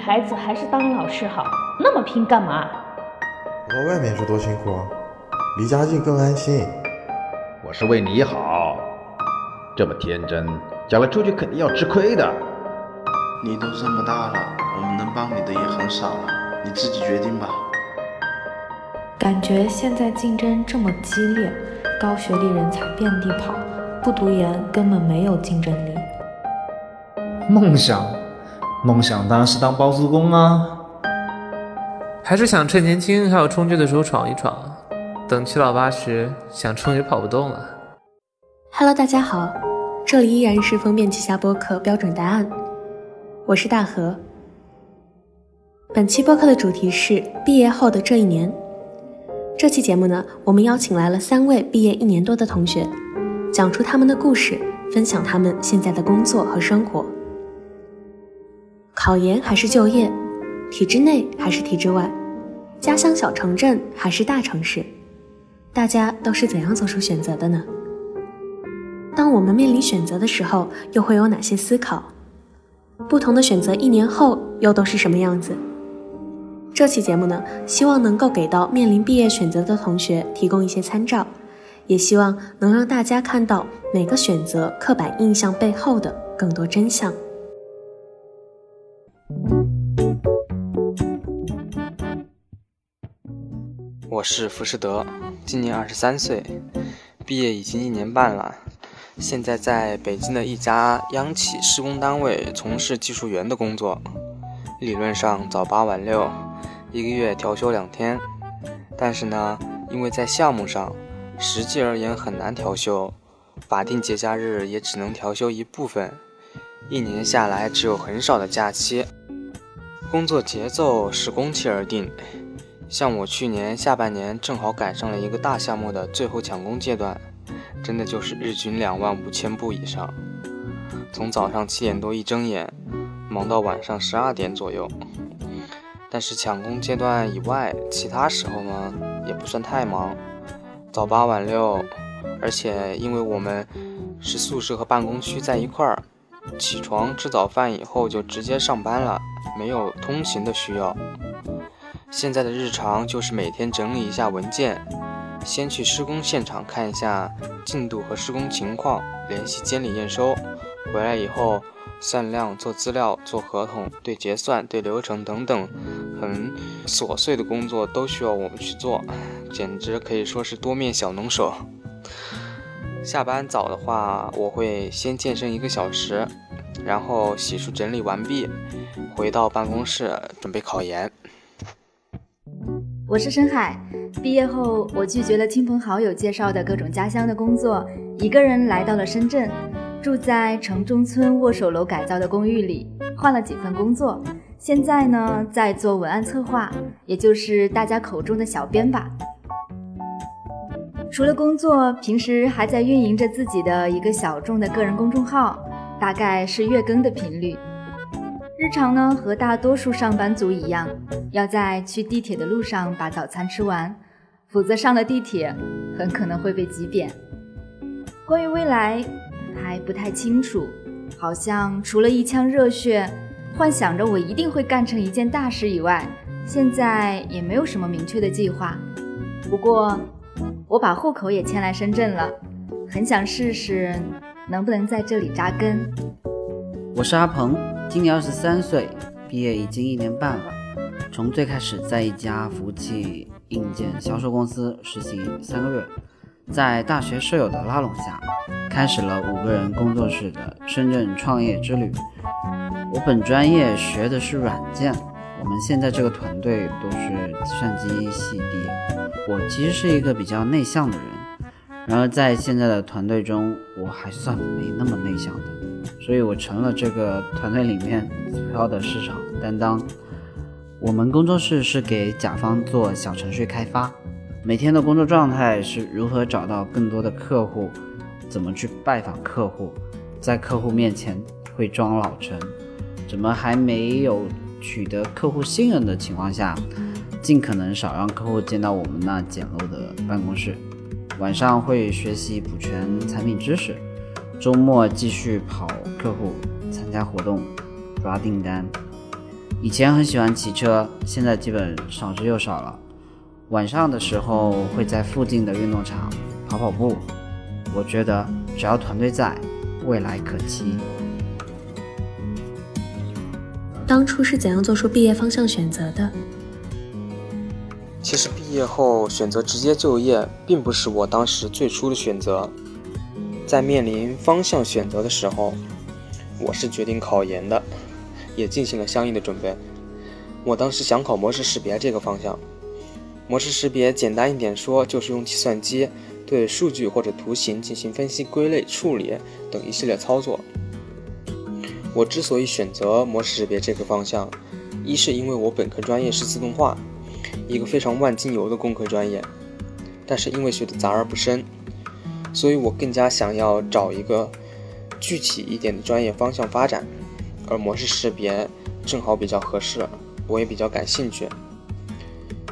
孩子还是当老师好，那么拼干嘛？我到外面去多辛苦啊，离家近更安心。我是为你好，这么天真，将来出去肯定要吃亏的。你都这么大了，我们能帮你的也很少了，你自己决定吧。感觉现在竞争这么激烈，高学历人才遍地跑，不读研根本没有竞争力。梦想，梦想当然是当包租公啊！还是想趁年轻还有冲劲的时候闯一闯，等七老八十想冲也跑不动了。Hello，大家好，这里依然是封面旗下播客标准答案，我是大河。本期播客的主题是毕业后的这一年。这期节目呢，我们邀请来了三位毕业一年多的同学，讲出他们的故事，分享他们现在的工作和生活。考研还是就业，体制内还是体制外，家乡小城镇还是大城市，大家都是怎样做出选择的呢？当我们面临选择的时候，又会有哪些思考？不同的选择一年后又都是什么样子？这期节目呢，希望能够给到面临毕业选择的同学提供一些参照，也希望能让大家看到每个选择刻板印象背后的更多真相。我是浮士德，今年二十三岁，毕业已经一年半了，现在在北京的一家央企施工单位从事技术员的工作，理论上早八晚六，一个月调休两天，但是呢，因为在项目上，实际而言很难调休，法定节假日也只能调休一部分，一年下来只有很少的假期，工作节奏是工期而定。像我去年下半年正好赶上了一个大项目的最后抢工阶段，真的就是日均两万五千步以上，从早上七点多一睁眼，忙到晚上十二点左右。但是抢工阶段以外，其他时候呢也不算太忙，早八晚六，而且因为我们是宿舍和办公区在一块儿，起床吃早饭以后就直接上班了，没有通勤的需要。现在的日常就是每天整理一下文件，先去施工现场看一下进度和施工情况，联系监理验收。回来以后算量、做资料、做合同、对结算、对流程等等，很琐碎的工作都需要我们去做，简直可以说是多面小能手。下班早的话，我会先健身一个小时，然后洗漱整理完毕，回到办公室准备考研。我是深海，毕业后我拒绝了亲朋好友介绍的各种家乡的工作，一个人来到了深圳，住在城中村握手楼改造的公寓里，换了几份工作，现在呢在做文案策划，也就是大家口中的小编吧。除了工作，平时还在运营着自己的一个小众的个人公众号，大概是月更的频率。日常呢，和大多数上班族一样，要在去地铁的路上把早餐吃完，否则上了地铁很可能会被挤扁。关于未来还不太清楚，好像除了一腔热血，幻想着我一定会干成一件大事以外，现在也没有什么明确的计划。不过，我把户口也迁来深圳了，很想试试能不能在这里扎根。我是阿鹏。今年二十三岁，毕业已经一年半了。从最开始在一家服务器硬件销售公司实习三个月，在大学舍友的拉拢下，开始了五个人工作室的深圳创业之旅。我本专业学的是软件，我们现在这个团队都是计算机系毕业。我其实是一个比较内向的人，然而在现在的团队中，我还算没那么内向的。所以我成了这个团队里面主要的市场担当。我们工作室是给甲方做小程序开发，每天的工作状态是如何找到更多的客户，怎么去拜访客户，在客户面前会装老成，怎么还没有取得客户信任的情况下，尽可能少让客户见到我们那简陋的办公室。晚上会学习补全产品知识。周末继续跑客户、参加活动、抓订单。以前很喜欢骑车，现在基本少之又少了。晚上的时候会在附近的运动场跑跑步。我觉得只要团队在，未来可期。当初是怎样做出毕业方向选择的？其实毕业后选择直接就业，并不是我当时最初的选择。在面临方向选择的时候，我是决定考研的，也进行了相应的准备。我当时想考模式识别这个方向。模式识别简单一点说，就是用计算机对数据或者图形进行分析、归类、处理等一系列操作。我之所以选择模式识别这个方向，一是因为我本科专业是自动化，一个非常万金油的工科专业，但是因为学的杂而不深，所以我更加想要找一个具体一点的专业方向发展，而模式识别正好比较合适，我也比较感兴趣。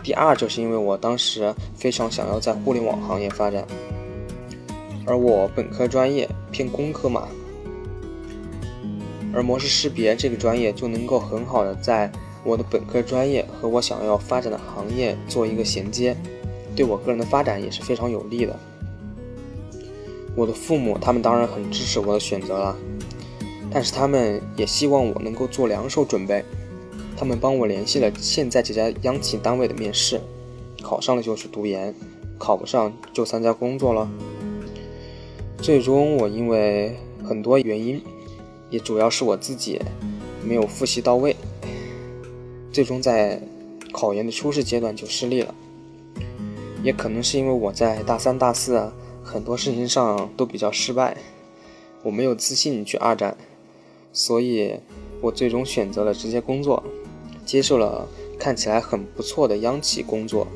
第二，就是因为我当时非常想要在互联网行业发展，而我本科专业偏工科嘛，而模式识别这个专业就能够很好的在我的本科专业和我想要发展的行业做一个衔接，对我个人的发展也是非常有利的。我的父母他们当然很支持我的选择了，但是他们也希望我能够做两手准备。他们帮我联系了现在这家央企单位的面试，考上了就去读研，考不上就参加工作了。最终我因为很多原因，也主要是我自己没有复习到位，最终在考研的初试阶段就失利了。也可能是因为我在大三、大四啊很多事情上都比较失败，我没有自信去二战，所以我最终选择了直接工作。接受了看起来很不错的央企工作。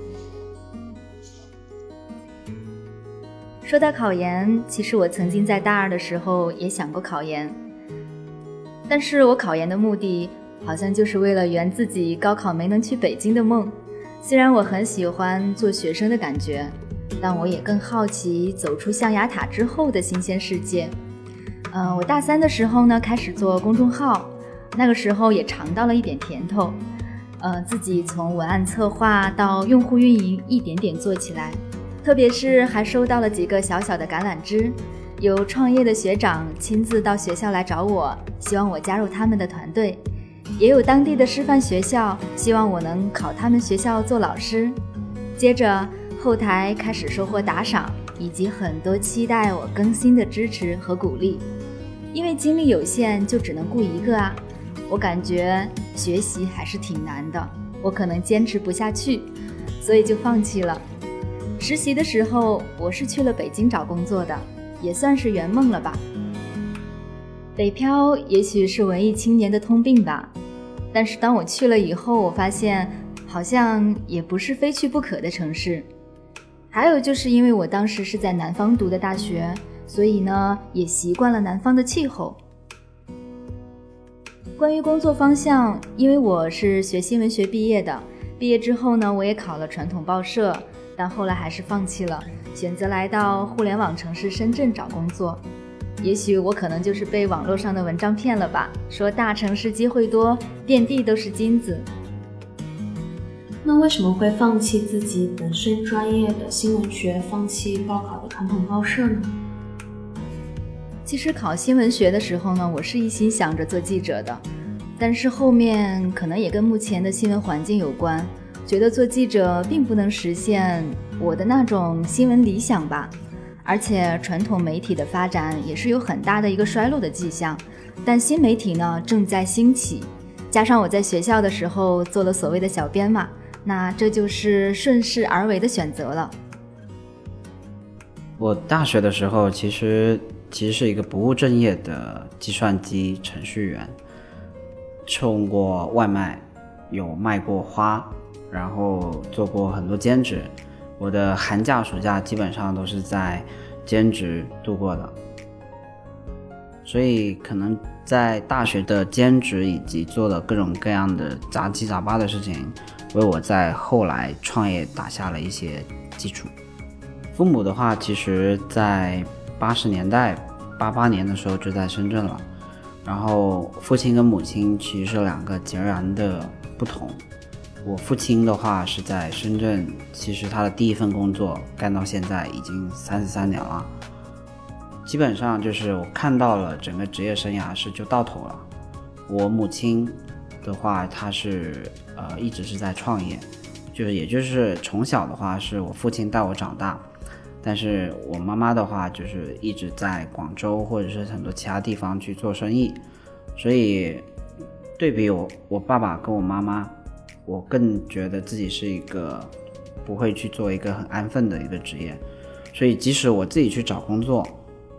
说到考研，其实我曾经在大二的时候也想过考研，但是我考研的目的好像就是为了圆自己高考没能去北京的梦。虽然我很喜欢做学生的感觉，但我也更好奇走出象牙塔之后的新鲜世界。嗯，我大三的时候呢，开始做公众号。那个时候也尝到了一点甜头，呃，自己从文案策划到用户运营一点点做起来，特别是还收到了几个小小的橄榄枝，有创业的学长亲自到学校来找我，希望我加入他们的团队，也有当地的师范学校希望我能考他们学校做老师，接着后台开始收获打赏，以及很多期待我更新的支持和鼓励，因为精力有限，就只能顾一个啊。我感觉学习还是挺难的，我可能坚持不下去，所以就放弃了。实习的时候，我是去了北京找工作的，也算是圆梦了吧。北漂也许是文艺青年的通病吧，但是当我去了以后，我发现好像也不是非去不可的城市。还有就是因为我当时是在南方读的大学，所以呢，也习惯了南方的气候。关于工作方向，因为我是学新闻学毕业的，毕业之后呢，我也考了传统报社，但后来还是放弃了，选择来到互联网城市深圳找工作。也许我可能就是被网络上的文章骗了吧，说大城市机会多，遍地都是金子。那为什么会放弃自己本身专业的新闻学，放弃报考的传统报社呢？其实考新闻学的时候呢，我是一心想着做记者的，但是后面可能也跟目前的新闻环境有关，觉得做记者并不能实现我的那种新闻理想吧。而且传统媒体的发展也是有很大的一个衰落的迹象，但新媒体呢正在兴起，加上我在学校的时候做了所谓的小编嘛，那这就是顺势而为的选择了。我大学的时候其实。其实是一个不务正业的计算机程序员，送过外卖，有卖过花，然后做过很多兼职。我的寒假、暑假基本上都是在兼职度过的，所以可能在大学的兼职以及做了各种各样的杂七杂八的事情，为我在后来创业打下了一些基础。父母的话，其实在。八十年代，八八年的时候就在深圳了。然后父亲跟母亲其实是两个截然的不同。我父亲的话是在深圳，其实他的第一份工作干到现在已经三十三年了，基本上就是我看到了整个职业生涯是就到头了。我母亲的话，她是呃一直是在创业，就是也就是从小的话是我父亲带我长大，但是我妈妈的话就是一直在广州或者是很多其他地方去做生意，所以对比我我爸爸跟我妈妈。我更觉得自己是一个不会去做一个很安分的一个职业，所以即使我自己去找工作，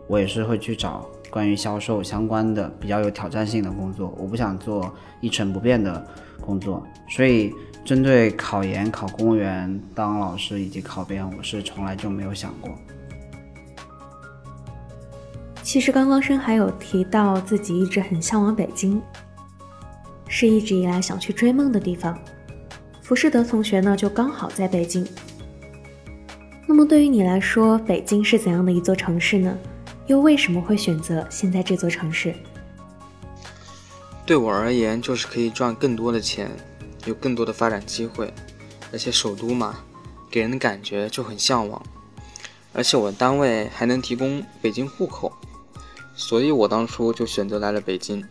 我也是会去找关于销售相关的比较有挑战性的工作。我不想做一成不变的工作，所以针对考研、考公务员、当老师以及考编，我是从来就没有想过。其实刚刚深海有提到自己一直很向往北京，是一直以来想去追梦的地方。浮士德同学呢，就刚好在北京。那么对于你来说，北京是怎样的一座城市呢？又为什么会选择现在这座城市？对我而言，就是可以赚更多的钱，有更多的发展机会，而且首都嘛，给人的感觉就很向往。而且我的单位还能提供北京户口，所以我当初就选择来了北京。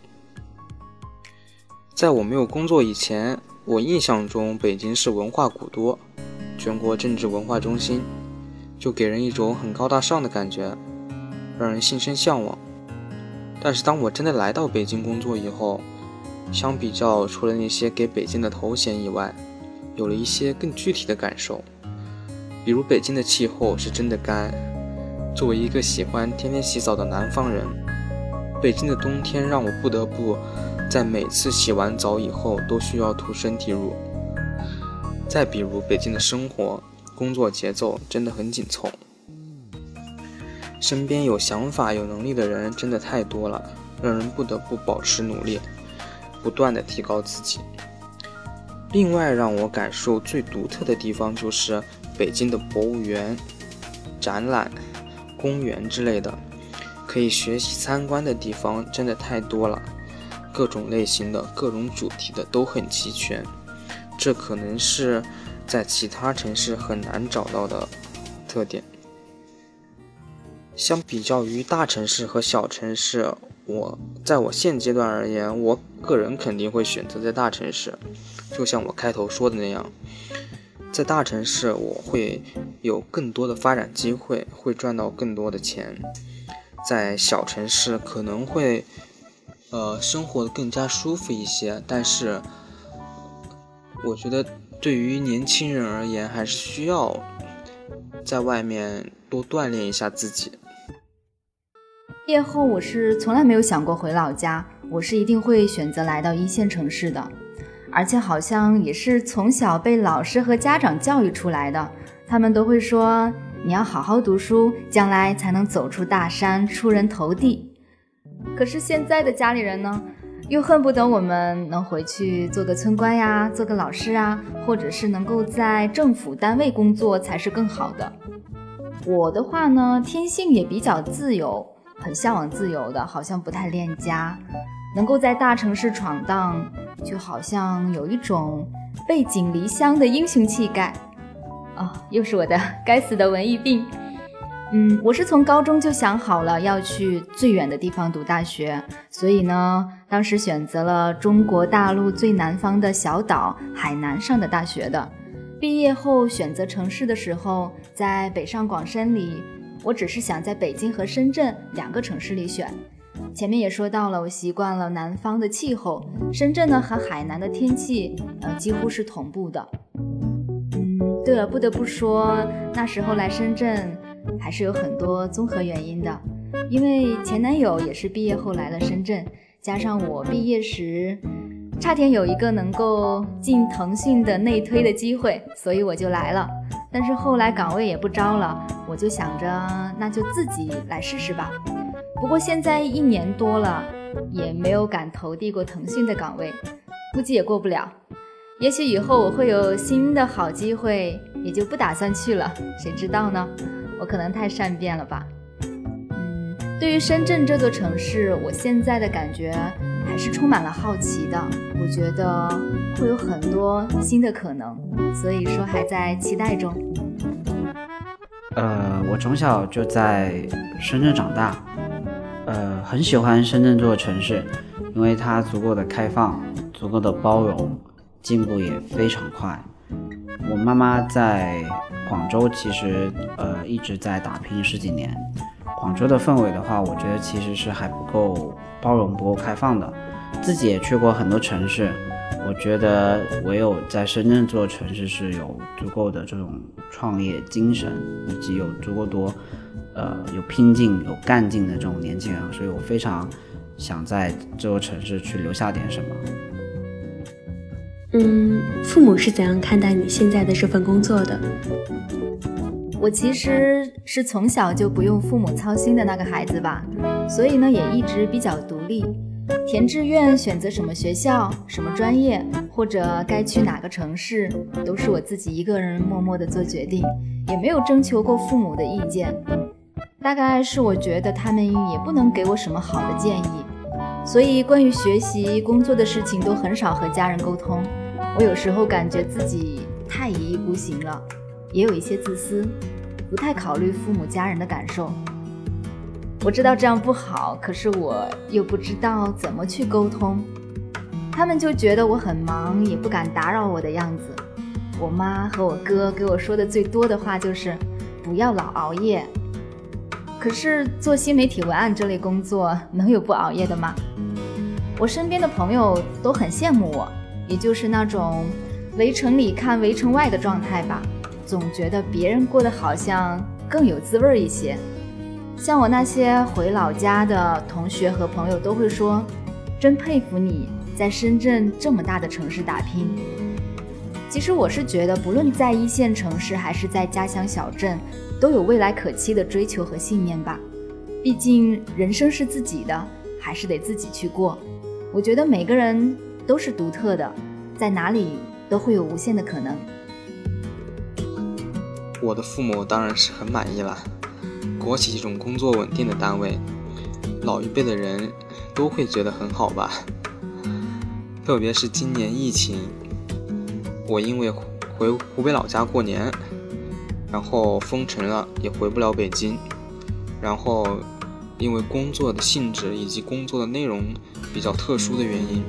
在我没有工作以前。我印象中，北京是文化古都，全国政治文化中心，就给人一种很高大上的感觉，让人心生向往。但是当我真的来到北京工作以后，相比较除了那些给北京的头衔以外，有了一些更具体的感受。比如北京的气候是真的干，作为一个喜欢天天洗澡的南方人，北京的冬天让我不得不。在每次洗完澡以后都需要涂身体乳。再比如北京的生活、工作节奏真的很紧凑，身边有想法、有能力的人真的太多了，让人不得不保持努力，不断的提高自己。另外让我感受最独特的地方就是北京的博物园、展览、公园之类的，可以学习参观的地方真的太多了。各种类型的、各种主题的都很齐全，这可能是在其他城市很难找到的特点。相比较于大城市和小城市，我在我现阶段而言，我个人肯定会选择在大城市。就像我开头说的那样，在大城市我会有更多的发展机会，会赚到更多的钱；在小城市可能会。呃，生活的更加舒服一些，但是我觉得对于年轻人而言，还是需要在外面多锻炼一下自己。毕业后，我是从来没有想过回老家，我是一定会选择来到一线城市的，而且好像也是从小被老师和家长教育出来的，他们都会说你要好好读书，将来才能走出大山，出人头地。可是现在的家里人呢，又恨不得我们能回去做个村官呀，做个老师啊，或者是能够在政府单位工作才是更好的。我的话呢，天性也比较自由，很向往自由的，好像不太恋家，能够在大城市闯荡，就好像有一种背井离乡的英雄气概。哦，又是我的 该死的文艺病。嗯，我是从高中就想好了要去最远的地方读大学，所以呢，当时选择了中国大陆最南方的小岛海南上的大学的。毕业后选择城市的时候，在北上广深里，我只是想在北京和深圳两个城市里选。前面也说到了，我习惯了南方的气候，深圳呢和海南的天气，呃，几乎是同步的。嗯，对了，不得不说，那时候来深圳。还是有很多综合原因的，因为前男友也是毕业后来了深圳，加上我毕业时差点有一个能够进腾讯的内推的机会，所以我就来了。但是后来岗位也不招了，我就想着那就自己来试试吧。不过现在一年多了，也没有敢投递过腾讯的岗位，估计也过不了。也许以后我会有新的好机会，也就不打算去了，谁知道呢？我可能太善变了吧，嗯，对于深圳这座城市，我现在的感觉还是充满了好奇的。我觉得会有很多新的可能，所以说还在期待中。呃，我从小就在深圳长大，呃，很喜欢深圳这座城市，因为它足够的开放，足够的包容，进步也非常快。我妈妈在广州，其实呃一直在打拼十几年。广州的氛围的话，我觉得其实是还不够包容、不够开放的。自己也去过很多城市。我觉得唯有在深圳这座城市是有足够的这种创业精神，以及有足够多，呃，有拼劲、有干劲的这种年轻人，所以我非常想在这座城市去留下点什么。嗯，父母是怎样看待你现在的这份工作的？我其实是从小就不用父母操心的那个孩子吧，所以呢，也一直比较独立。填志愿、选择什么学校、什么专业，或者该去哪个城市，都是我自己一个人默默的做决定，也没有征求过父母的意见。大概是我觉得他们也不能给我什么好的建议，所以关于学习、工作的事情都很少和家人沟通。我有时候感觉自己太一意孤行了，也有一些自私，不太考虑父母家人的感受。我知道这样不好，可是我又不知道怎么去沟通。他们就觉得我很忙，也不敢打扰我的样子。我妈和我哥给我说的最多的话就是不要老熬夜。可是做新媒体文案这类工作，能有不熬夜的吗？我身边的朋友都很羡慕我，也就是那种围城里看围城外的状态吧，总觉得别人过得好像更有滋味一些。像我那些回老家的同学和朋友都会说，真佩服你在深圳这么大的城市打拼。其实我是觉得，不论在一线城市还是在家乡小镇，都有未来可期的追求和信念吧。毕竟人生是自己的，还是得自己去过。我觉得每个人都是独特的，在哪里都会有无限的可能。我的父母当然是很满意了。国企这种工作稳定的单位，老一辈的人都会觉得很好吧。特别是今年疫情，我因为回湖北老家过年，然后封城了，也回不了北京。然后因为工作的性质以及工作的内容比较特殊的原因，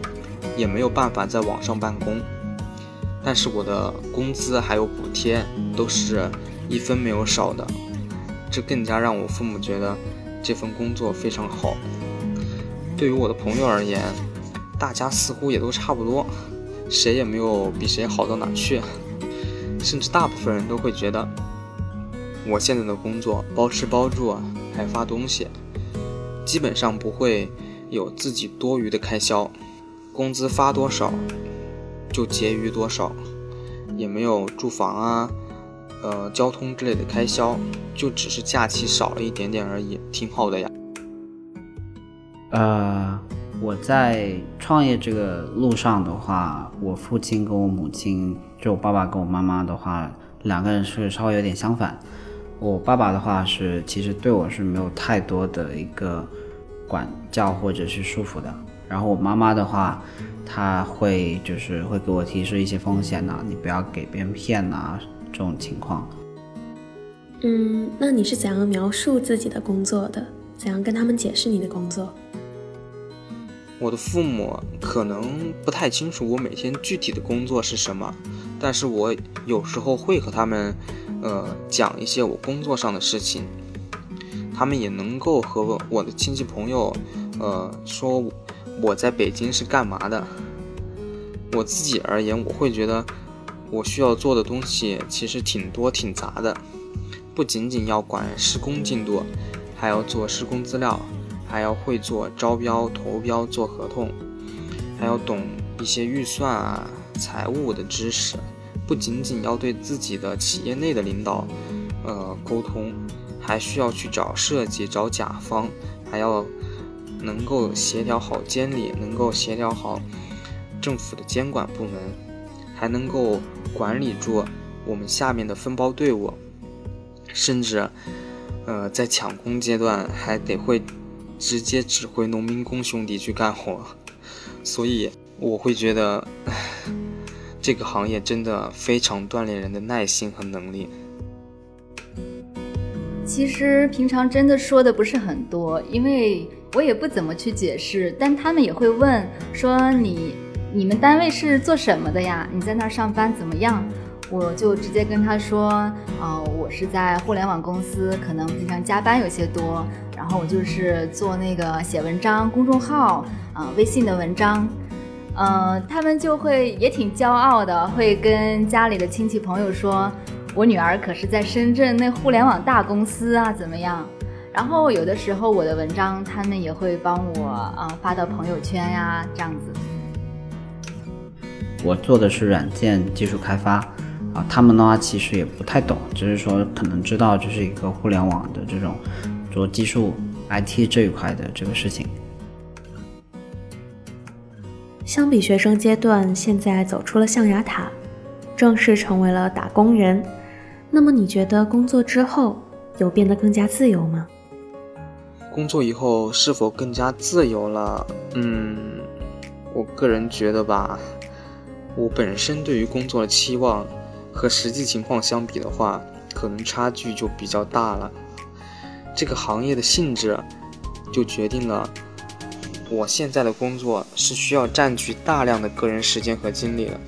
也没有办法在网上办公。但是我的工资还有补贴都是一分没有少的。这更加让我父母觉得这份工作非常好。对于我的朋友而言，大家似乎也都差不多，谁也没有比谁好到哪去。甚至大部分人都会觉得，我现在的工作包吃包住，还发东西，基本上不会有自己多余的开销，工资发多少就结余多少，也没有住房啊。呃，交通之类的开销，就只是假期少了一点点而已，挺好的呀。呃，我在创业这个路上的话，我父亲跟我母亲，就我爸爸跟我妈妈的话，两个人是稍微有点相反。我爸爸的话是，其实对我是没有太多的一个管教或者是束缚的。然后我妈妈的话，她会就是会给我提示一些风险呐，你不要给别人骗呐。这种情况，嗯，那你是怎样描述自己的工作的？怎样跟他们解释你的工作？我的父母可能不太清楚我每天具体的工作是什么，但是我有时候会和他们，呃，讲一些我工作上的事情，他们也能够和我的亲戚朋友，呃，说我在北京是干嘛的。我自己而言，我会觉得。我需要做的东西其实挺多挺杂的，不仅仅要管施工进度，还要做施工资料，还要会做招标、投标、做合同，还要懂一些预算啊、财务的知识。不仅仅要对自己的企业内的领导，呃，沟通，还需要去找设计、找甲方，还要能够协调好监理，能够协调好政府的监管部门。还能够管理住我们下面的分包队伍，甚至，呃，在抢工阶段还得会直接指挥农民工兄弟去干活，所以我会觉得，这个行业真的非常锻炼人的耐心和能力。其实平常真的说的不是很多，因为我也不怎么去解释，但他们也会问说你你们单位是做什么的呀？你在那儿上班怎么样？我就直接跟他说，啊，我是在互联网公司，可能平常加班有些多，然后我就是做那个写文章、公众号啊、微信的文章，呃，他们就会也挺骄傲的，会跟家里的亲戚朋友说。我女儿可是在深圳那互联网大公司啊，怎么样？然后有的时候我的文章他们也会帮我啊发到朋友圈呀，这样子。我做的是软件技术开发，啊，他们的话其实也不太懂，只是说可能知道这是一个互联网的这种做技术 IT 这一块的这个事情。相比学生阶段，现在走出了象牙塔，正式成为了打工人。那么你觉得工作之后有变得更加自由吗？工作以后是否更加自由了？嗯，我个人觉得吧，我本身对于工作的期望和实际情况相比的话，可能差距就比较大了。这个行业的性质就决定了我现在的工作是需要占据大量的个人时间和精力的，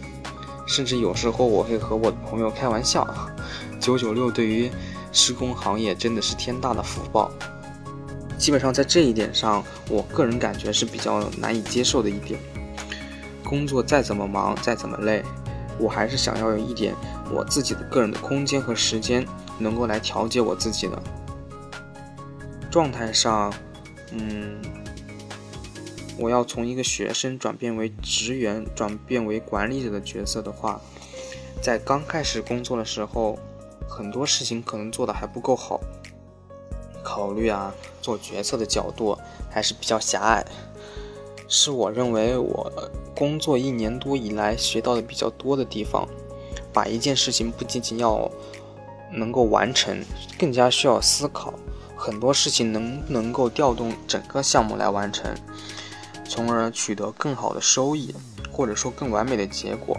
甚至有时候我会和我的朋友开玩笑。九九六对于施工行业真的是天大的福报。基本上在这一点上，我个人感觉是比较难以接受的一点。工作再怎么忙，再怎么累，我还是想要有一点我自己的个人的空间和时间，能够来调节我自己的状态上。嗯，我要从一个学生转变为职员，转变为管理者的角色的话，在刚开始工作的时候。很多事情可能做的还不够好，考虑啊，做决策的角度还是比较狭隘，是我认为我工作一年多以来学到的比较多的地方。把一件事情不仅仅要能够完成，更加需要思考很多事情能不能够调动整个项目来完成，从而取得更好的收益，或者说更完美的结果。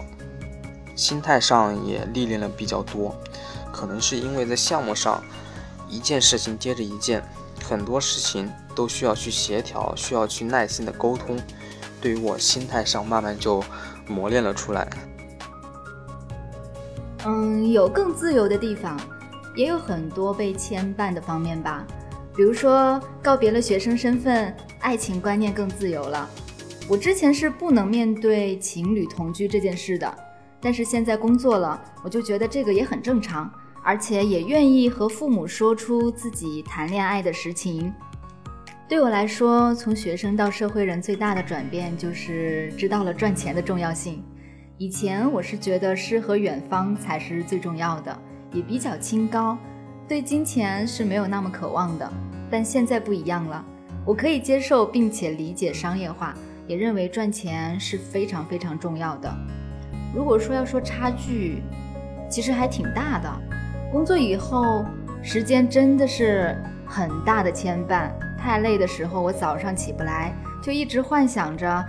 心态上也历练了比较多。可能是因为在项目上，一件事情接着一件，很多事情都需要去协调，需要去耐心的沟通。对于我心态上，慢慢就磨练了出来。嗯，有更自由的地方，也有很多被牵绊的方面吧。比如说，告别了学生身份，爱情观念更自由了。我之前是不能面对情侣同居这件事的，但是现在工作了，我就觉得这个也很正常。而且也愿意和父母说出自己谈恋爱的实情。对我来说，从学生到社会人最大的转变就是知道了赚钱的重要性。以前我是觉得诗和远方才是最重要的，也比较清高，对金钱是没有那么渴望的。但现在不一样了，我可以接受并且理解商业化，也认为赚钱是非常非常重要的。如果说要说差距，其实还挺大的。工作以后，时间真的是很大的牵绊。太累的时候，我早上起不来，就一直幻想着，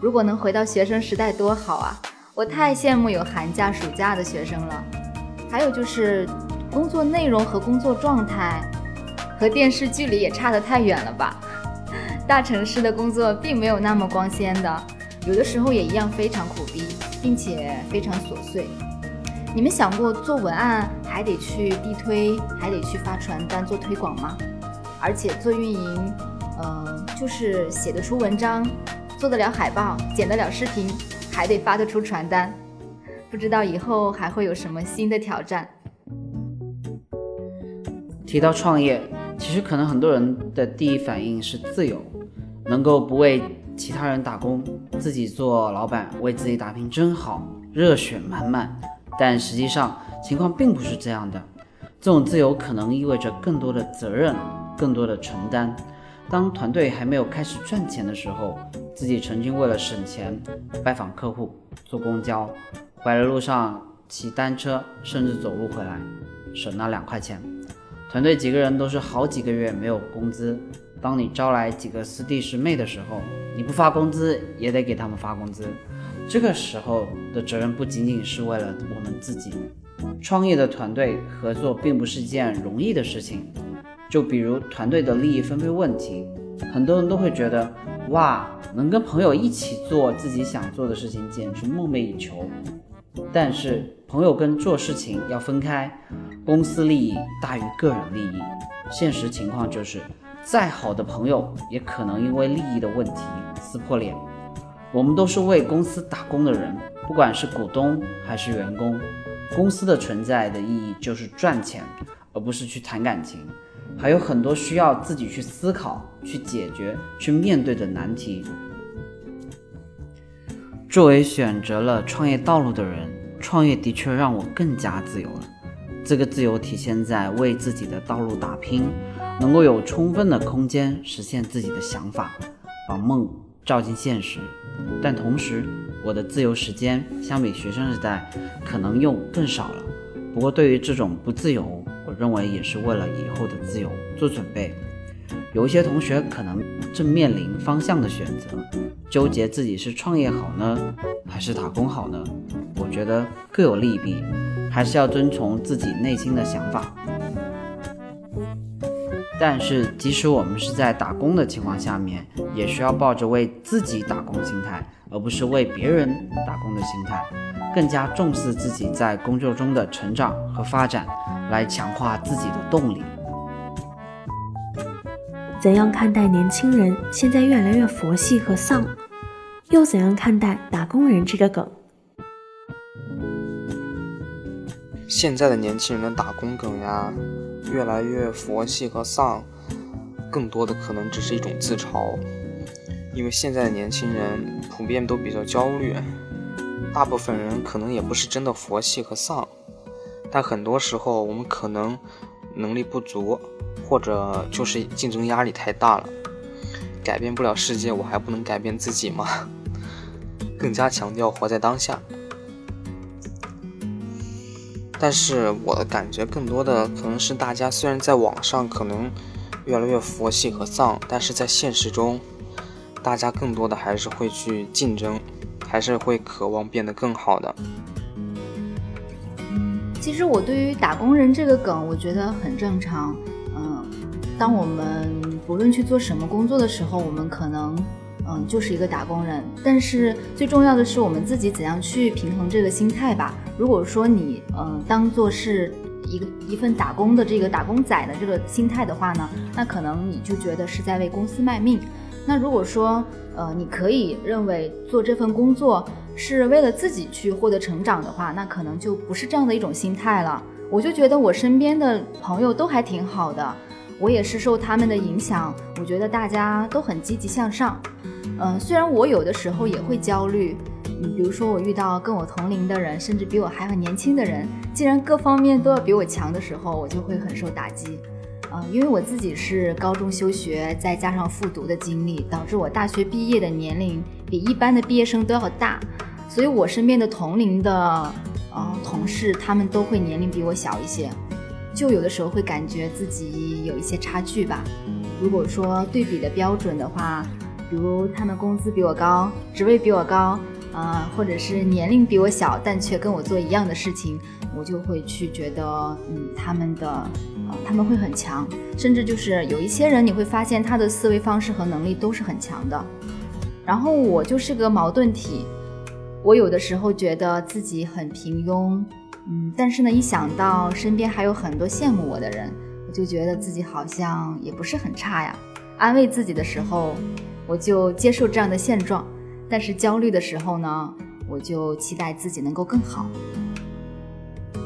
如果能回到学生时代多好啊！我太羡慕有寒假、暑假的学生了。还有就是，工作内容和工作状态，和电视剧里也差得太远了吧？大城市的工作并没有那么光鲜的，有的时候也一样非常苦逼，并且非常琐碎。你们想过做文案还得去地推，还得去发传单做推广吗？而且做运营，呃，就是写得出文章，做得了海报，剪得了视频，还得发得出传单。不知道以后还会有什么新的挑战。提到创业，其实可能很多人的第一反应是自由，能够不为其他人打工，自己做老板，为自己打拼真好，热血满满。但实际上情况并不是这样的，这种自由可能意味着更多的责任，更多的承担。当团队还没有开始赚钱的时候，自己曾经为了省钱拜访客户、坐公交、回来路上骑单车，甚至走路回来，省那两块钱。团队几个人都是好几个月没有工资，当你招来几个师弟师妹的时候，你不发工资也得给他们发工资。这个时候的责任不仅仅是为了我们自己。创业的团队合作并不是件容易的事情。就比如团队的利益分配问题，很多人都会觉得，哇，能跟朋友一起做自己想做的事情，简直梦寐以求。但是朋友跟做事情要分开，公司利益大于个人利益。现实情况就是。再好的朋友也可能因为利益的问题撕破脸。我们都是为公司打工的人，不管是股东还是员工，公司的存在的意义就是赚钱，而不是去谈感情。还有很多需要自己去思考、去解决、去面对的难题。作为选择了创业道路的人，创业的确让我更加自由了。这个自由体现在为自己的道路打拼。能够有充分的空间实现自己的想法，把梦照进现实。但同时，我的自由时间相比学生时代可能又更少了。不过，对于这种不自由，我认为也是为了以后的自由做准备。有一些同学可能正面临方向的选择，纠结自己是创业好呢，还是打工好呢？我觉得各有利弊，还是要遵从自己内心的想法。但是，即使我们是在打工的情况下面，也需要抱着为自己打工心态，而不是为别人打工的心态，更加重视自己在工作中的成长和发展，来强化自己的动力。怎样看待年轻人现在越来越佛系和丧？又怎样看待打工人这个梗？现在的年轻人的打工梗呀。越来越佛系和丧，更多的可能只是一种自嘲，因为现在的年轻人普遍都比较焦虑，大部分人可能也不是真的佛系和丧，但很多时候我们可能能力不足，或者就是竞争压力太大了，改变不了世界，我还不能改变自己吗？更加强调活在当下。但是我的感觉更多的可能是，大家虽然在网上可能越来越佛系和丧，但是在现实中，大家更多的还是会去竞争，还是会渴望变得更好的。其实我对于打工人这个梗，我觉得很正常。嗯，当我们不论去做什么工作的时候，我们可能。嗯，就是一个打工人，但是最重要的是我们自己怎样去平衡这个心态吧。如果说你嗯当做是一个一份打工的这个打工仔的这个心态的话呢，那可能你就觉得是在为公司卖命。那如果说呃你可以认为做这份工作是为了自己去获得成长的话，那可能就不是这样的一种心态了。我就觉得我身边的朋友都还挺好的，我也是受他们的影响，我觉得大家都很积极向上。嗯，虽然我有的时候也会焦虑，嗯，比如说我遇到跟我同龄的人，甚至比我还要年轻的人，既然各方面都要比我强的时候，我就会很受打击。嗯，因为我自己是高中休学，再加上复读的经历，导致我大学毕业的年龄比一般的毕业生都要大，所以我身边的同龄的呃同事，他们都会年龄比我小一些，就有的时候会感觉自己有一些差距吧。如果说对比的标准的话。比如他们工资比我高，职位比我高，啊，或者是年龄比我小，但却跟我做一样的事情，我就会去觉得，嗯，他们的，呃，他们会很强，甚至就是有一些人，你会发现他的思维方式和能力都是很强的。然后我就是个矛盾体，我有的时候觉得自己很平庸，嗯，但是呢，一想到身边还有很多羡慕我的人，我就觉得自己好像也不是很差呀。安慰自己的时候。我就接受这样的现状，但是焦虑的时候呢，我就期待自己能够更好。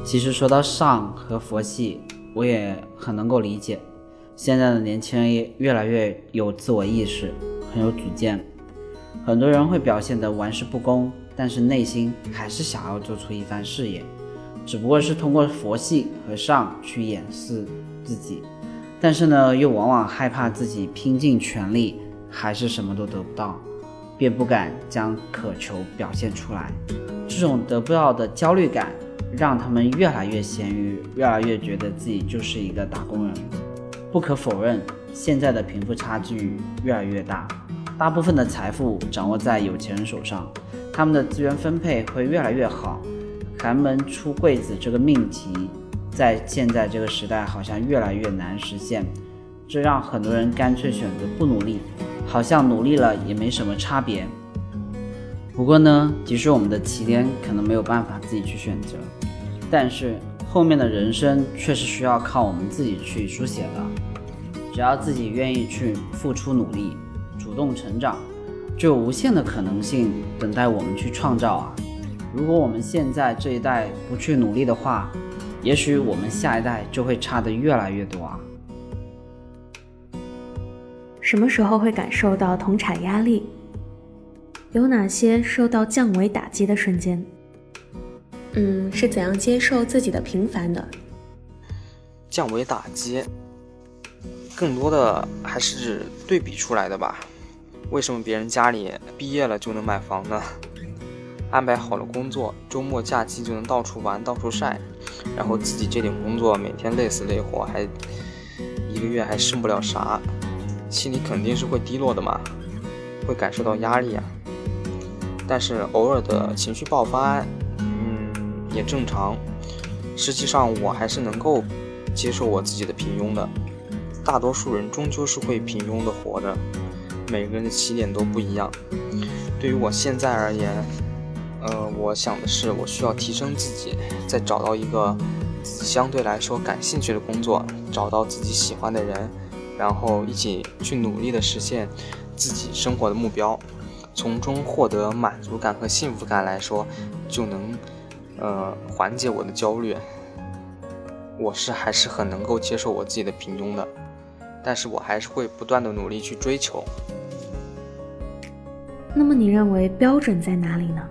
其实说到上和佛系，我也很能够理解。现在的年轻人也越来越有自我意识，很有主见。很多人会表现得玩世不恭，但是内心还是想要做出一番事业，只不过是通过佛系和上去掩饰自己，但是呢，又往往害怕自己拼尽全力。还是什么都得不到，便不敢将渴求表现出来。这种得不到的焦虑感，让他们越来越咸鱼，越来越觉得自己就是一个打工人。不可否认，现在的贫富差距越来越大，大部分的财富掌握在有钱人手上，他们的资源分配会越来越好。寒门出贵子这个命题，在现在这个时代好像越来越难实现，这让很多人干脆选择不努力，好像努力了也没什么差别。不过呢，即使我们的起点可能没有办法自己去选择，但是后面的人生却是需要靠我们自己去书写的。只要自己愿意去付出努力，主动成长，就有无限的可能性等待我们去创造啊！如果我们现在这一代不去努力的话，也许我们下一代就会差的越来越多啊！什么时候会感受到同产压力？有哪些受到降维打击的瞬间？嗯，是怎样接受自己的平凡的？降维打击，更多的还是对比出来的吧。为什么别人家里毕业了就能买房呢？安排好了工作，周末假期就能到处玩、到处晒，然后自己这点工作每天累死累活，还一个月还剩不了啥，心里肯定是会低落的嘛，会感受到压力呀。但是偶尔的情绪爆发，嗯，也正常。实际上，我还是能够接受我自己的平庸的。大多数人终究是会平庸的活着，每个人的起点都不一样。对于我现在而言，呃，我想的是，我需要提升自己，再找到一个相对来说感兴趣的工作，找到自己喜欢的人，然后一起去努力的实现自己生活的目标。从中获得满足感和幸福感来说，就能，呃，缓解我的焦虑。我是还是很能够接受我自己的平庸的，但是我还是会不断的努力去追求。那么你认为标准在哪里呢？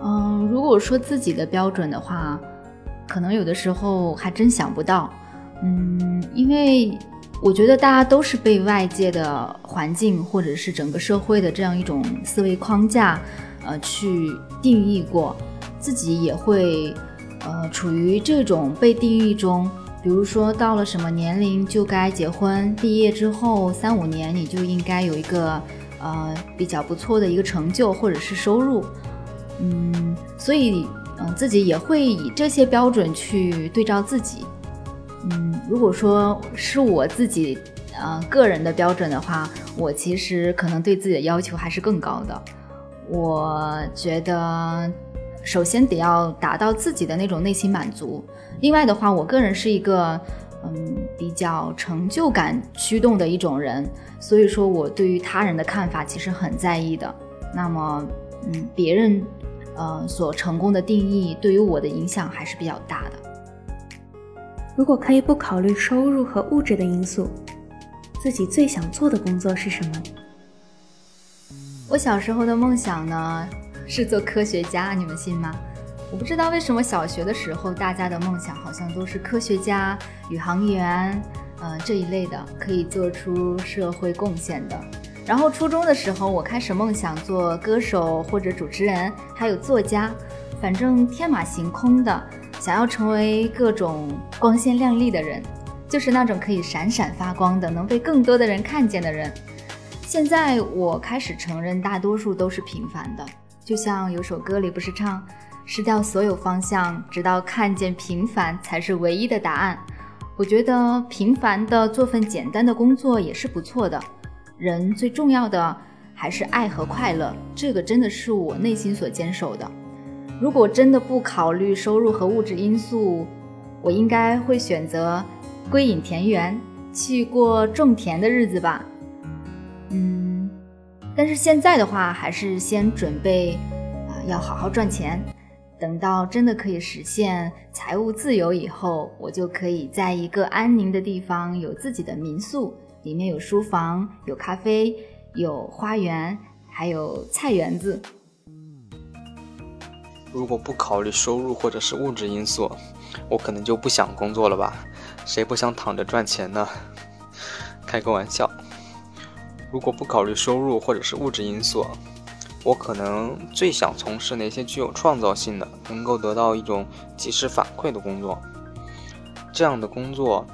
嗯，如果说自己的标准的话，可能有的时候还真想不到。嗯，因为。我觉得大家都是被外界的环境或者是整个社会的这样一种思维框架，呃，去定义过，自己也会，呃，处于这种被定义中。比如说，到了什么年龄就该结婚，毕业之后三五年你就应该有一个，呃，比较不错的一个成就或者是收入，嗯，所以，嗯，自己也会以这些标准去对照自己。嗯，如果说是我自己，呃，个人的标准的话，我其实可能对自己的要求还是更高的。我觉得，首先得要达到自己的那种内心满足。另外的话，我个人是一个，嗯，比较成就感驱动的一种人，所以说我对于他人的看法其实很在意的。那么，嗯，别人，呃，所成功的定义对于我的影响还是比较大的。如果可以不考虑收入和物质的因素，自己最想做的工作是什么？我小时候的梦想呢是做科学家，你们信吗？我不知道为什么小学的时候大家的梦想好像都是科学家、宇航员，呃这一类的，可以做出社会贡献的。然后初中的时候，我开始梦想做歌手或者主持人，还有作家，反正天马行空的。想要成为各种光鲜亮丽的人，就是那种可以闪闪发光的，能被更多的人看见的人。现在我开始承认，大多数都是平凡的。就像有首歌里不是唱：“失掉所有方向，直到看见平凡才是唯一的答案。”我觉得平凡的做份简单的工作也是不错的。人最重要的还是爱和快乐，这个真的是我内心所坚守的。如果真的不考虑收入和物质因素，我应该会选择归隐田园，去过种田的日子吧。嗯，但是现在的话，还是先准备啊，要好好赚钱。等到真的可以实现财务自由以后，我就可以在一个安宁的地方有自己的民宿，里面有书房、有咖啡、有花园，还有菜园子。如果不考虑收入或者是物质因素，我可能就不想工作了吧？谁不想躺着赚钱呢？开个玩笑。如果不考虑收入或者是物质因素，我可能最想从事那些具有创造性的、能够得到一种及时反馈的工作。这样的工作，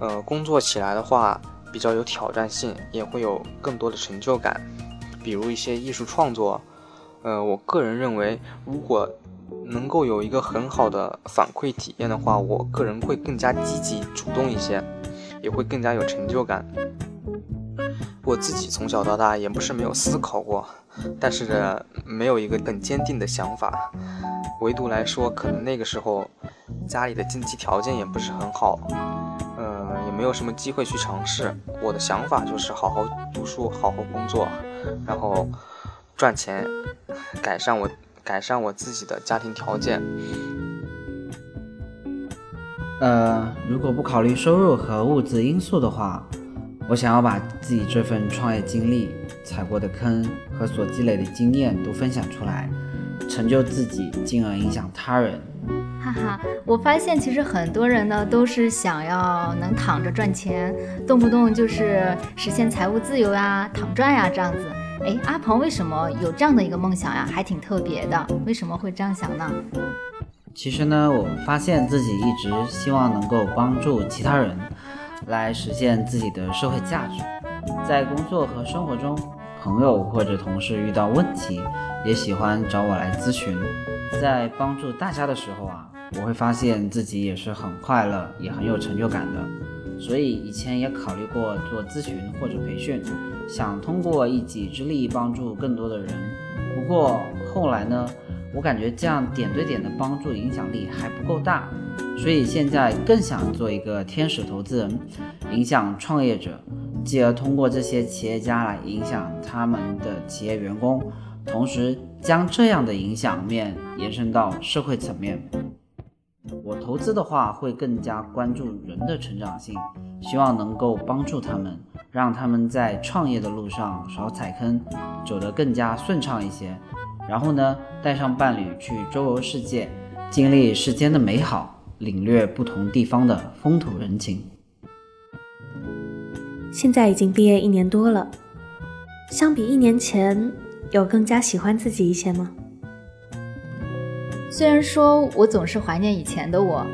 呃，工作起来的话，比较有挑战性，也会有更多的成就感。比如一些艺术创作，呃，我个人认为，如果能够有一个很好的反馈体验的话，我个人会更加积极主动一些，也会更加有成就感。我自己从小到大也不是没有思考过，但是没有一个很坚定的想法。唯独来说，可能那个时候家里的经济条件也不是很好，嗯，也没有什么机会去尝试。我的想法就是好好读书，好好工作，然后赚钱，改善我改善我自己的家庭条件。呃，如果不考虑收入和物质因素的话，我想要把自己这份创业经历、踩过的坑和所积累的经验都分享出来。成就自己，进而影响他人。哈哈，我发现其实很多人呢都是想要能躺着赚钱，动不动就是实现财务自由呀、躺赚呀这样子。哎，阿鹏为什么有这样的一个梦想呀？还挺特别的。为什么会这样想呢？其实呢，我发现自己一直希望能够帮助其他人，来实现自己的社会价值。在工作和生活中，朋友或者同事遇到问题。也喜欢找我来咨询，在帮助大家的时候啊，我会发现自己也是很快乐，也很有成就感的。所以以前也考虑过做咨询或者培训，想通过一己之力帮助更多的人。不过后来呢，我感觉这样点对点的帮助影响力还不够大，所以现在更想做一个天使投资人，影响创业者，继而通过这些企业家来影响他们的企业员工。同时将这样的影响面延伸到社会层面。我投资的话会更加关注人的成长性，希望能够帮助他们，让他们在创业的路上少踩坑，走得更加顺畅一些。然后呢，带上伴侣去周游世界，经历世间的美好，领略不同地方的风土人情。现在已经毕业一年多了，相比一年前。有更加喜欢自己一些吗？虽然说我总是怀念以前的我，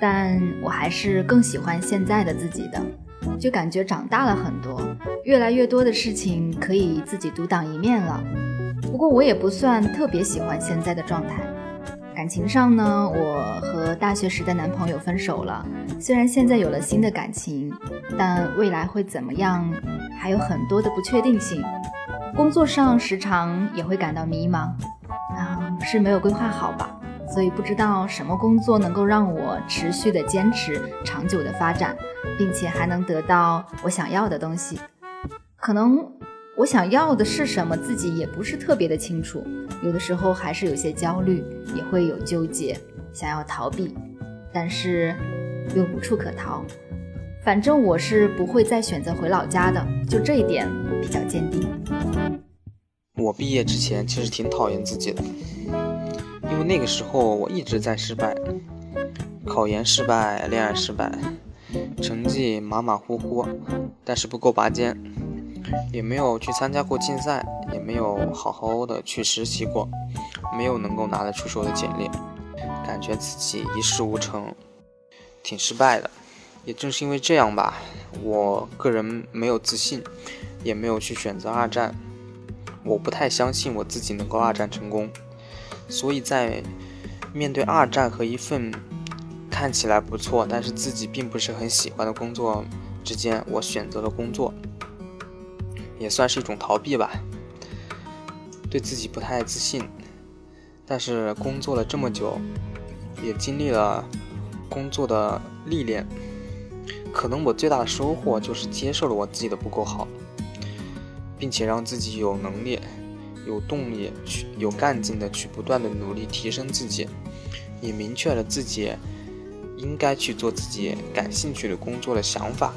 但我还是更喜欢现在的自己的，就感觉长大了很多，越来越多的事情可以自己独当一面了。不过我也不算特别喜欢现在的状态。感情上呢，我和大学时的男朋友分手了，虽然现在有了新的感情，但未来会怎么样，还有很多的不确定性。工作上时常也会感到迷茫，啊，是没有规划好吧？所以不知道什么工作能够让我持续的坚持、长久的发展，并且还能得到我想要的东西。可能我想要的是什么，自己也不是特别的清楚，有的时候还是有些焦虑，也会有纠结，想要逃避，但是又无处可逃。反正我是不会再选择回老家的，就这一点比较坚定。我毕业之前其实挺讨厌自己的，因为那个时候我一直在失败，考研失败，恋爱失败，成绩马马虎虎，但是不够拔尖，也没有去参加过竞赛，也没有好好的去实习过，没有能够拿得出手的简历，感觉自己一事无成，挺失败的。也正是因为这样吧，我个人没有自信，也没有去选择二战。我不太相信我自己能够二战成功，所以在面对二战和一份看起来不错，但是自己并不是很喜欢的工作之间，我选择了工作，也算是一种逃避吧。对自己不太自信，但是工作了这么久，也经历了工作的历练。可能我最大的收获就是接受了我自己的不够好，并且让自己有能力、有动力去有干劲的去不断的努力提升自己，也明确了自己应该去做自己感兴趣的工作的想法，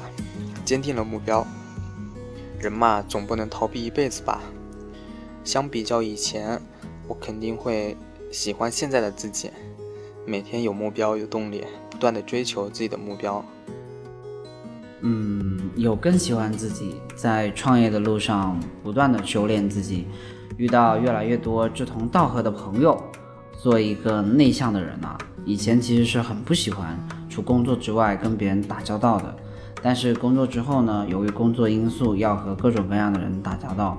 坚定了目标。人嘛，总不能逃避一辈子吧。相比较以前，我肯定会喜欢现在的自己，每天有目标、有动力，不断的追求自己的目标。嗯，有更喜欢自己，在创业的路上不断的修炼自己，遇到越来越多志同道合的朋友。做一个内向的人啊，以前其实是很不喜欢除工作之外跟别人打交道的。但是工作之后呢，由于工作因素要和各种各样的人打交道，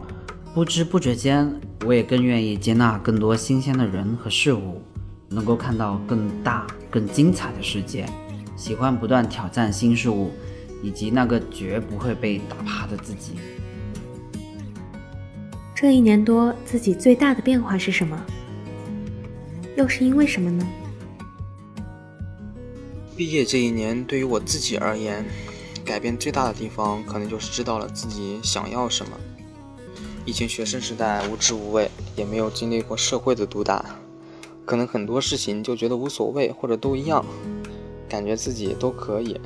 不知不觉间，我也更愿意接纳更多新鲜的人和事物，能够看到更大、更精彩的世界，喜欢不断挑战新事物，以及那个绝不会被打趴的自己。这一年多，自己最大的变化是什么？又是因为什么呢？毕业这一年，对于我自己而言，改变最大的地方，可能就是知道了自己想要什么。以前学生时代无知无畏，也没有经历过社会的毒打，可能很多事情就觉得无所谓或者都一样，感觉自己都可以。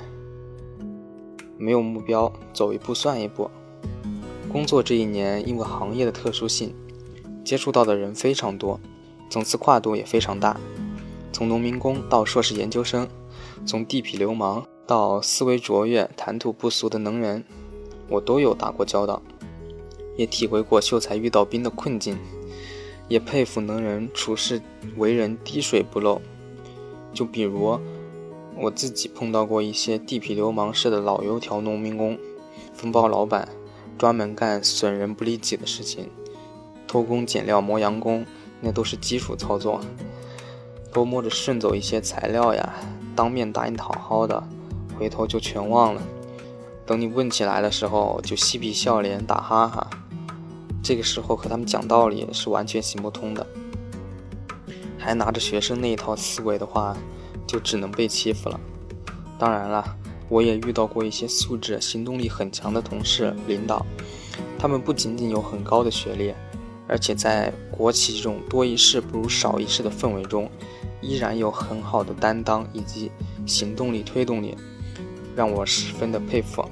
没有目标，走一步算一步。工作这一年，因为行业的特殊性，接触到的人非常多，层次跨度也非常大，从农民工到硕士研究生，从地痞流氓。到思维卓越、谈吐不俗的能人，我都有打过交道，也体会过秀才遇到兵的困境，也佩服能人处事为人滴水不漏。就比如我自己碰到过一些地痞流氓式的老油条农民工、风暴老板，专门干损人不利己的事情，偷工减料、磨洋工，那都是基础操作。偷摸着顺走一些材料呀，当面答应讨好的。回头就全忘了，等你问起来的时候，就嬉皮笑脸打哈哈。这个时候和他们讲道理是完全行不通的，还拿着学生那一套思维的话，就只能被欺负了。当然了，我也遇到过一些素质、行动力很强的同事、领导，他们不仅仅有很高的学历，而且在国企这种多一事不如少一事的氛围中，依然有很好的担当以及行动力、推动力。让我十分的佩服，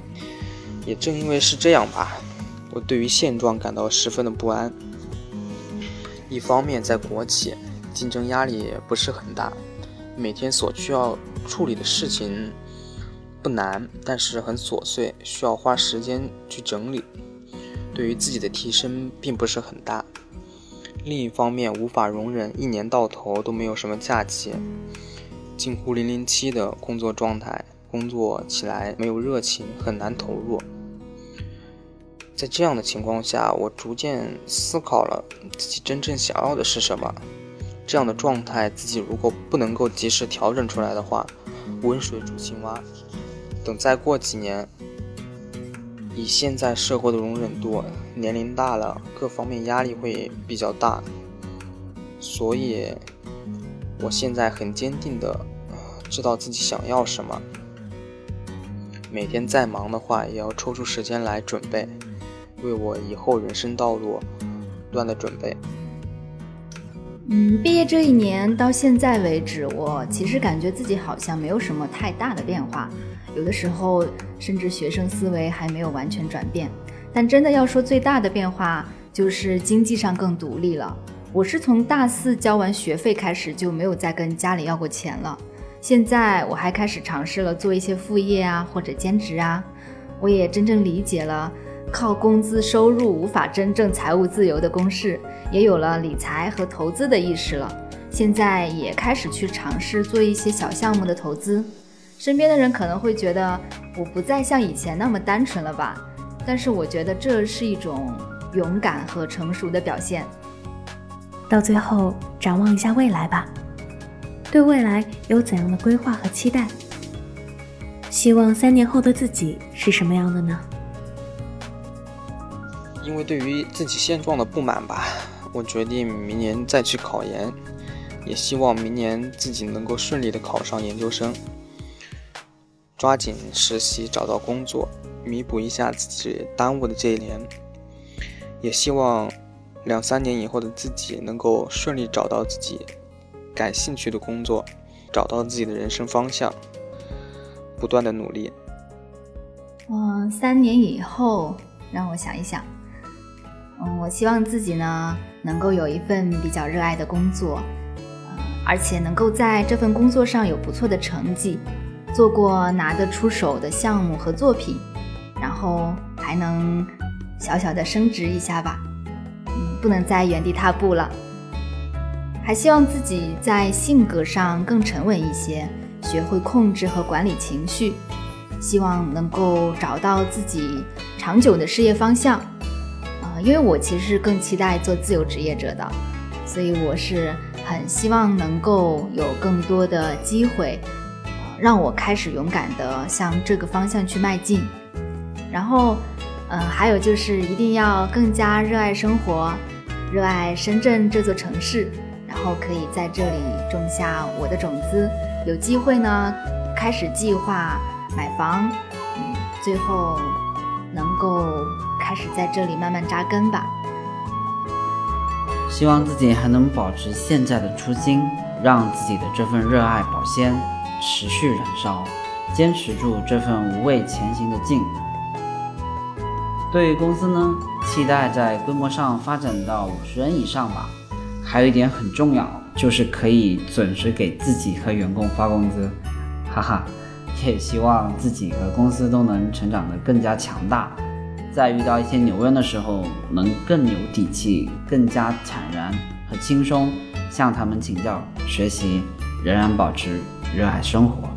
也正因为是这样吧，我对于现状感到十分的不安。一方面，在国企，竞争压力也不是很大，每天所需要处理的事情不难，但是很琐碎，需要花时间去整理，对于自己的提升并不是很大。另一方面，无法容忍一年到头都没有什么假期，近乎零零七的工作状态。工作起来没有热情，很难投入。在这样的情况下，我逐渐思考了自己真正想要的是什么。这样的状态，自己如果不能够及时调整出来的话，温水煮青蛙。等再过几年，以现在社会的容忍度，年龄大了，各方面压力会比较大。所以，我现在很坚定的知道自己想要什么。每天再忙的话，也要抽出时间来准备，为我以后人生道路不断的准备。嗯，毕业这一年到现在为止，我其实感觉自己好像没有什么太大的变化，有的时候甚至学生思维还没有完全转变。但真的要说最大的变化，就是经济上更独立了。我是从大四交完学费开始，就没有再跟家里要过钱了。现在我还开始尝试了做一些副业啊，或者兼职啊。我也真正理解了靠工资收入无法真正财务自由的公式，也有了理财和投资的意识了。现在也开始去尝试做一些小项目的投资。身边的人可能会觉得我不再像以前那么单纯了吧？但是我觉得这是一种勇敢和成熟的表现。到最后，展望一下未来吧。对未来有怎样的规划和期待？希望三年后的自己是什么样的呢？因为对于自己现状的不满吧，我决定明年再去考研，也希望明年自己能够顺利的考上研究生，抓紧实习找到工作，弥补一下自己耽误的这一年。也希望两三年以后的自己能够顺利找到自己。感兴趣的工作，找到自己的人生方向，不断的努力。嗯，三年以后，让我想一想。嗯，我希望自己呢能够有一份比较热爱的工作，而且能够在这份工作上有不错的成绩，做过拿得出手的项目和作品，然后还能小小的升职一下吧。嗯，不能再原地踏步了。还希望自己在性格上更沉稳一些，学会控制和管理情绪，希望能够找到自己长久的事业方向。啊，因为我其实是更期待做自由职业者的，所以我是很希望能够有更多的机会，让我开始勇敢的向这个方向去迈进。然后，嗯，还有就是一定要更加热爱生活，热爱深圳这座城市，然后可以在这里种下我的种子。有机会呢，开始计划买房，嗯，最后能够开始在这里慢慢扎根吧。希望自己还能保持现在的初心，让自己的这份热爱保鲜，持续燃烧，坚持住这份无畏前行的劲。对于公司呢，期待在规模上发展到五十人以上吧。还有一点很重要，就是可以准时给自己和员工发工资，哈哈。也希望自己和公司都能成长得更加强大，在遇到一些牛人的时候，能更有底气、更加坦然和轻松向他们请教学习，仍然保持热爱生活。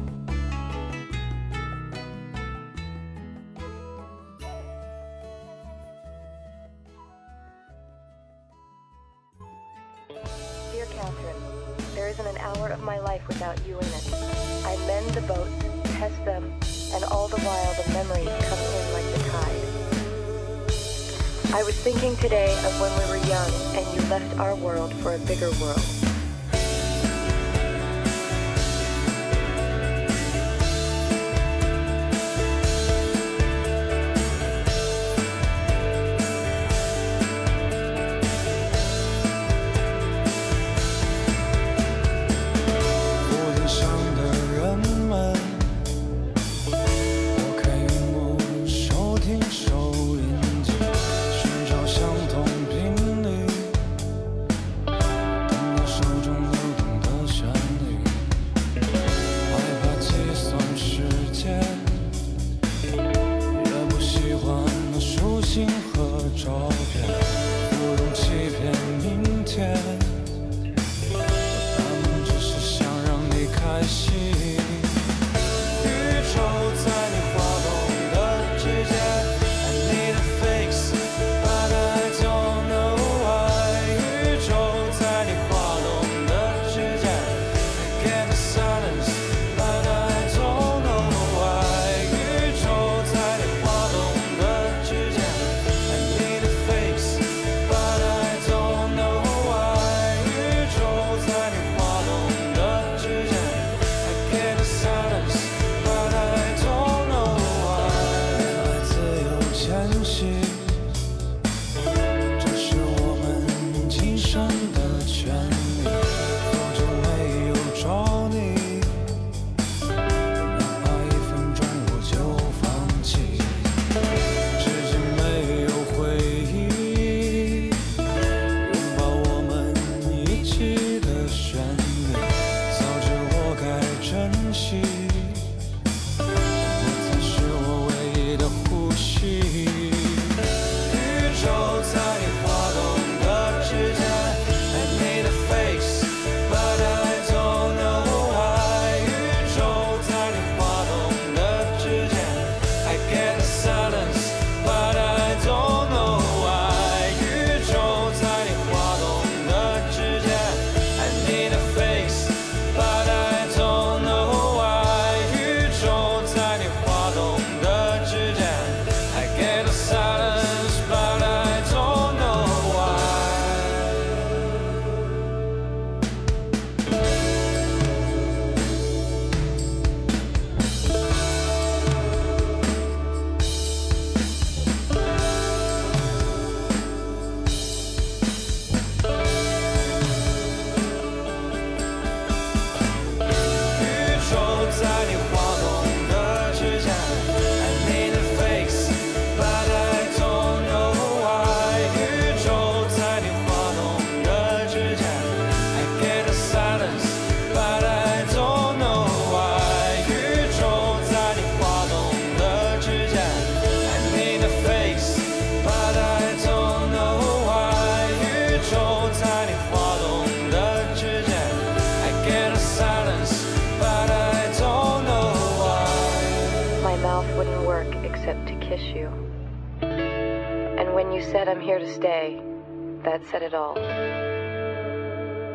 That said it all.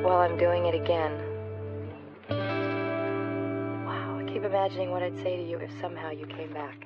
Well, I'm doing it again. Wow, I keep imagining what I'd say to you if somehow you came back.